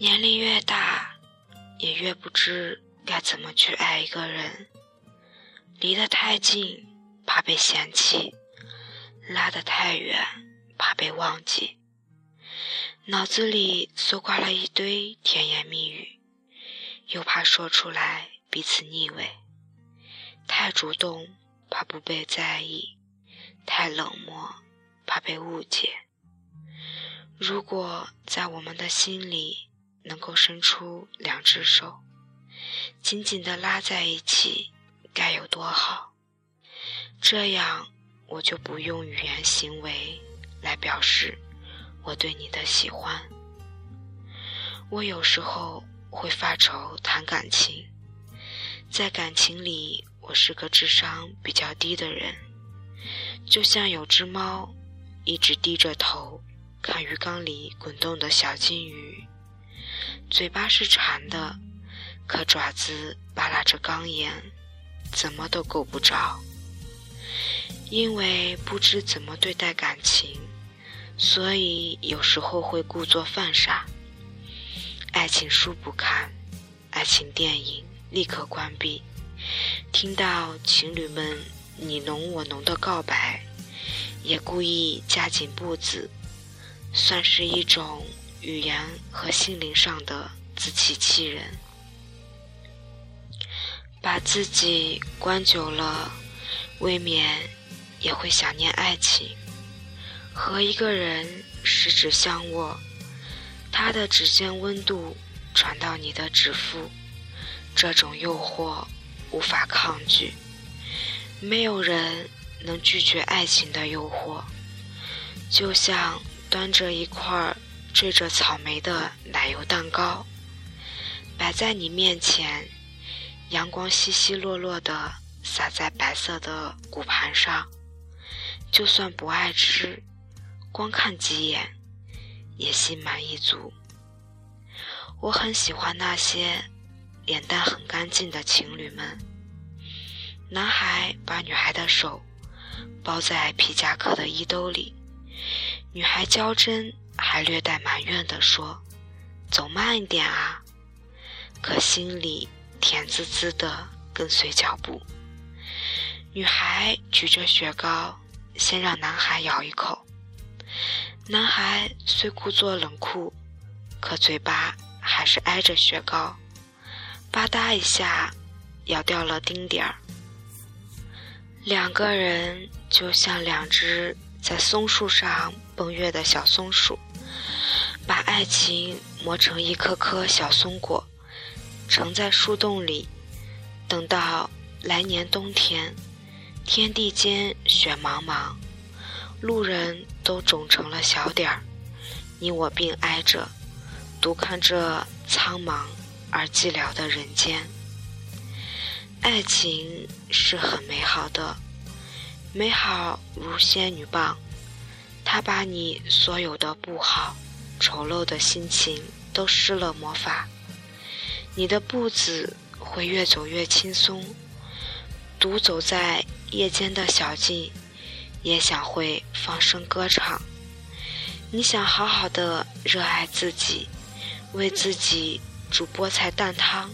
年龄越大，也越不知该怎么去爱一个人。离得太近，怕被嫌弃；拉得太远，怕被忘记。脑子里搜刮了一堆甜言蜜语，又怕说出来彼此腻味。太主动，怕不被在意；太冷漠，怕被误解。如果在我们的心里能够伸出两只手，紧紧地拉在一起。该有多好！这样我就不用语言行为来表示我对你的喜欢。我有时候会发愁谈感情，在感情里，我是个智商比较低的人，就像有只猫一直低着头看鱼缸里滚动的小金鱼，嘴巴是馋的，可爪子扒拉着钢沿。怎么都够不着，因为不知怎么对待感情，所以有时候会故作犯傻。爱情书不看，爱情电影立刻关闭。听到情侣们你侬我侬的告白，也故意加紧步子，算是一种语言和心灵上的自欺欺人。把自己关久了，未免也会想念爱情。和一个人十指相握，他的指尖温度传到你的指腹，这种诱惑无法抗拒。没有人能拒绝爱情的诱惑，就像端着一块缀着草莓的奶油蛋糕，摆在你面前。阳光稀稀落落地洒在白色的骨盘上，就算不爱吃，光看几眼也心满意足。我很喜欢那些脸蛋很干净的情侣们。男孩把女孩的手包在皮夹克的衣兜里，女孩娇嗔还略带埋怨地说：“走慢一点啊。”可心里。甜滋滋的跟随脚步，女孩举着雪糕，先让男孩咬一口。男孩虽故作冷酷，可嘴巴还是挨着雪糕，吧嗒一下咬掉了丁点儿。两个人就像两只在松树上蹦跃的小松鼠，把爱情磨成一颗颗小松果。藏在树洞里，等到来年冬天，天地间雪茫茫，路人都肿成了小点儿，你我并挨着，独看这苍茫而寂寥的人间。爱情是很美好的，美好如仙女棒，它把你所有的不好、丑陋的心情都施了魔法。你的步子会越走越轻松，独走在夜间的小径，也想会放声歌唱。你想好好的热爱自己，为自己煮菠菜蛋汤，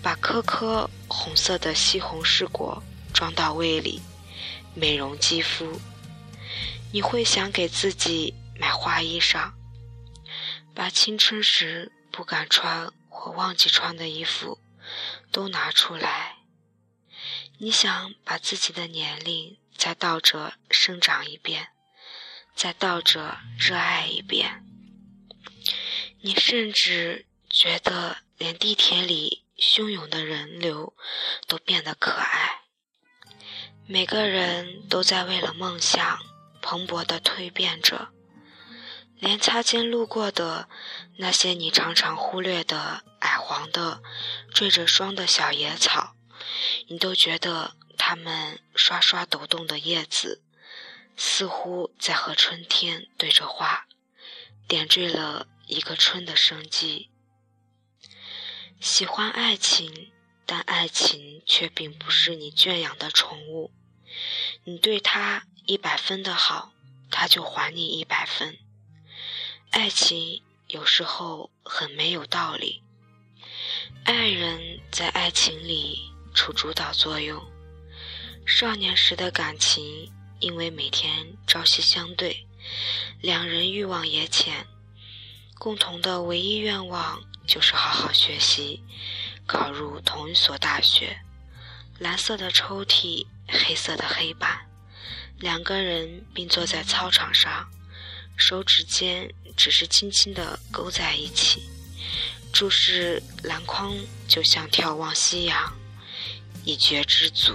把颗颗红色的西红柿果装到胃里，美容肌肤。你会想给自己买花衣裳，把青春时不敢穿。或忘记穿的衣服都拿出来。你想把自己的年龄再倒着生长一遍，再倒着热爱一遍。你甚至觉得连地铁里汹涌的人流都变得可爱。每个人都在为了梦想蓬勃地蜕变着，连擦肩路过的那些你常常忽略的。矮黄的、缀着霜的小野草，你都觉得它们刷刷抖动的叶子，似乎在和春天对着话，点缀了一个春的生机。喜欢爱情，但爱情却并不是你圈养的宠物。你对它一百分的好，它就还你一百分。爱情有时候很没有道理。爱人在爱情里处主导作用，少年时的感情因为每天朝夕相对，两人欲望也浅，共同的唯一愿望就是好好学习，考入同一所大学。蓝色的抽屉，黑色的黑板，两个人并坐在操场上，手指间只是轻轻地勾在一起。注视篮筐，就像眺望夕阳，一觉知足。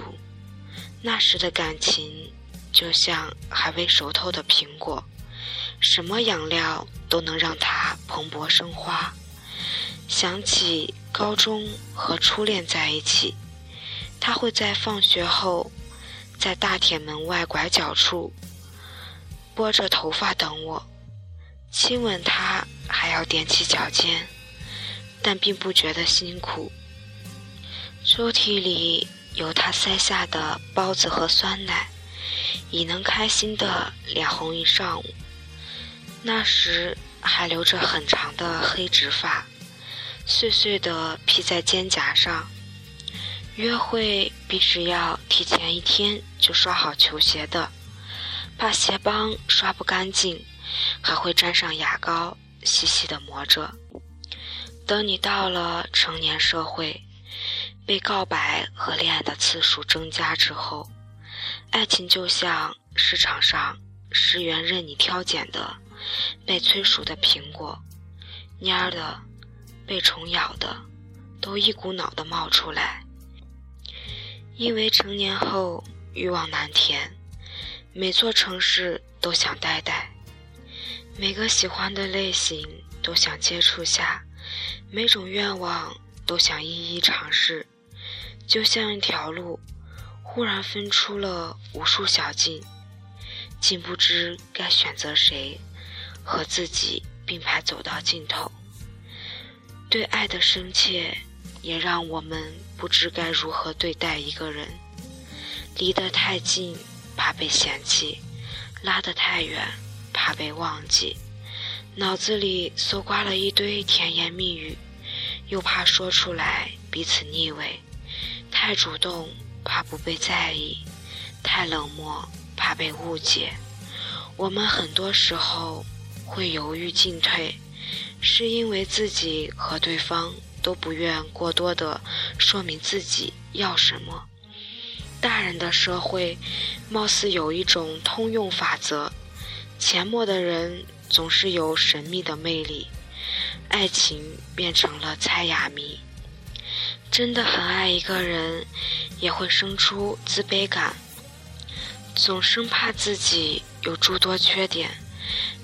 那时的感情，就像还未熟透的苹果，什么养料都能让它蓬勃生花。想起高中和初恋在一起，他会在放学后，在大铁门外拐角处，拨着头发等我，亲吻他，还要踮起脚尖。但并不觉得辛苦。抽屉里有他塞下的包子和酸奶，已能开心的脸红一上午。那时还留着很长的黑直发，碎碎的披在肩胛上。约会必是要提前一天就刷好球鞋的，怕鞋帮刷不干净，还会沾上牙膏，细细的磨着。等你到了成年社会，被告白和恋爱的次数增加之后，爱情就像市场上十元任你挑拣的被催熟的苹果，蔫的、被虫咬的，都一股脑的冒出来。因为成年后欲望难填，每座城市都想待待，每个喜欢的类型都想接触下。每种愿望都想一一尝试，就像一条路，忽然分出了无数小径，竟不知该选择谁，和自己并排走到尽头。对爱的深切，也让我们不知该如何对待一个人。离得太近，怕被嫌弃；拉得太远，怕被忘记。脑子里搜刮了一堆甜言蜜语，又怕说出来彼此腻味；太主动怕不被在意，太冷漠怕被误解。我们很多时候会犹豫进退，是因为自己和对方都不愿过多的说明自己要什么。大人的社会，貌似有一种通用法则：浅漠的人。总是有神秘的魅力，爱情变成了猜哑谜。真的很爱一个人，也会生出自卑感，总生怕自己有诸多缺点，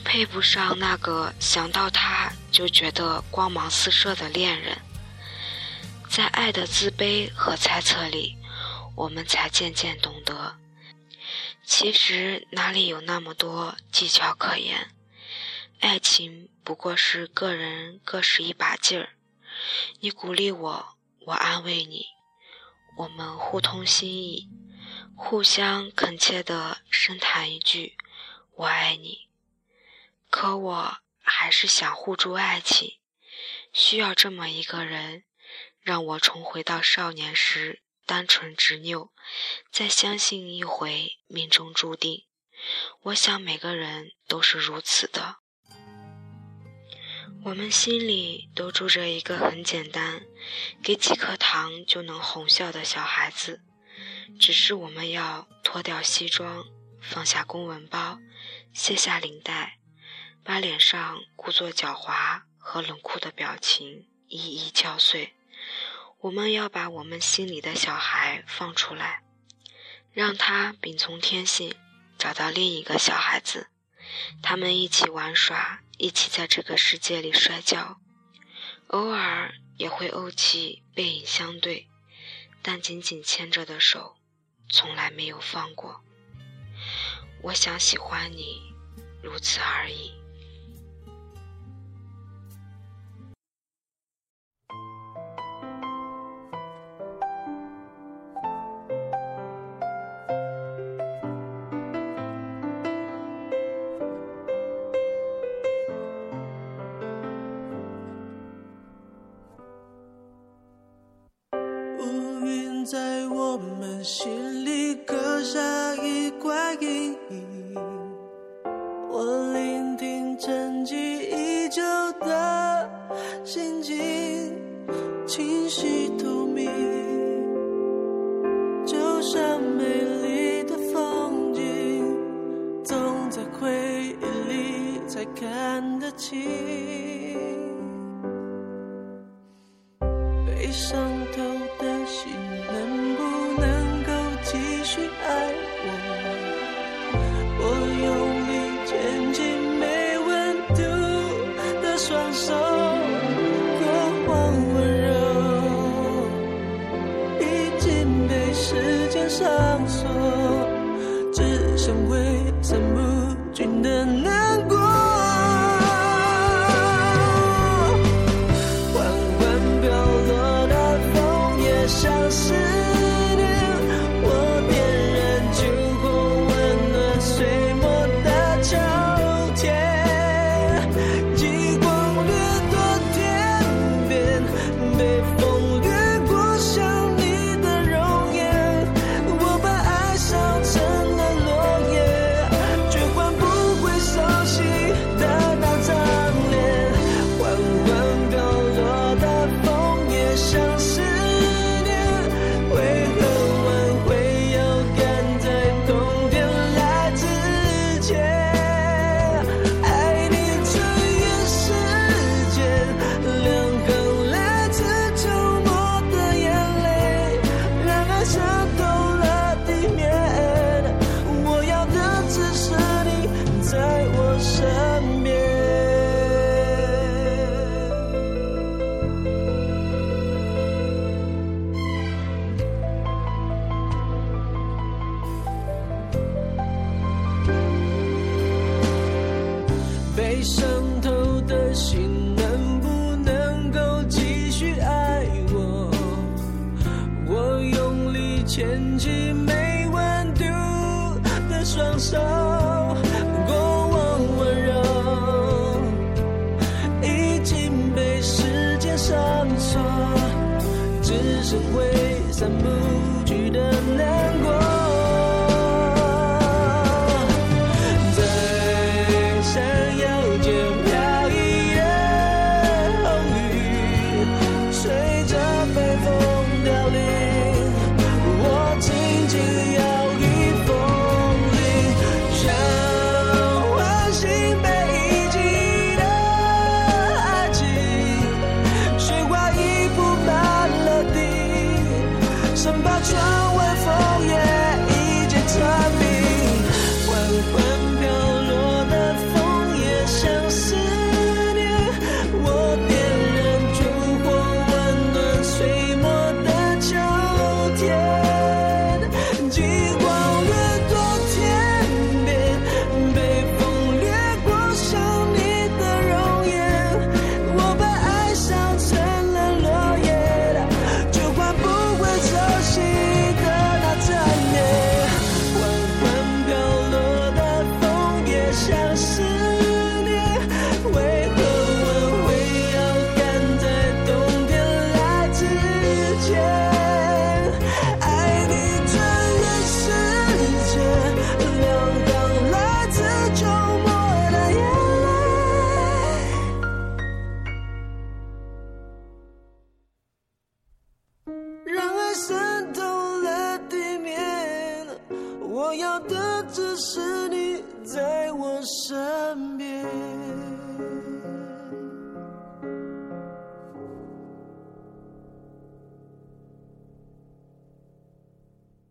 配不上那个想到他就觉得光芒四射的恋人。在爱的自卑和猜测里，我们才渐渐懂得，其实哪里有那么多技巧可言。爱情不过是个人各使一把劲儿，你鼓励我，我安慰你，我们互通心意，互相恳切地深谈一句“我爱你”。可我还是想护住爱情，需要这么一个人，让我重回到少年时单纯执拗，再相信一回命中注定。我想每个人都是如此的。我们心里都住着一个很简单，给几颗糖就能哄笑的小孩子，只是我们要脱掉西装，放下公文包，卸下领带，把脸上故作狡猾和冷酷的表情一一敲碎。我们要把我们心里的小孩放出来，让他秉从天性，找到另一个小孩子，他们一起玩耍。一起在这个世界里摔跤，偶尔也会怄气，背影相对，但紧紧牵着的手，从来没有放过。我想喜欢你，如此而已。心里刻下一块阴影。我聆听沉寂已久的心境，清晰透明，就像美丽的风景，总在回忆里才看得清。悲伤。被伤透的心能不能够继续爱我我用力牵起没温度的双手过往温柔已经被时间上锁只剩挥散不去的难过。就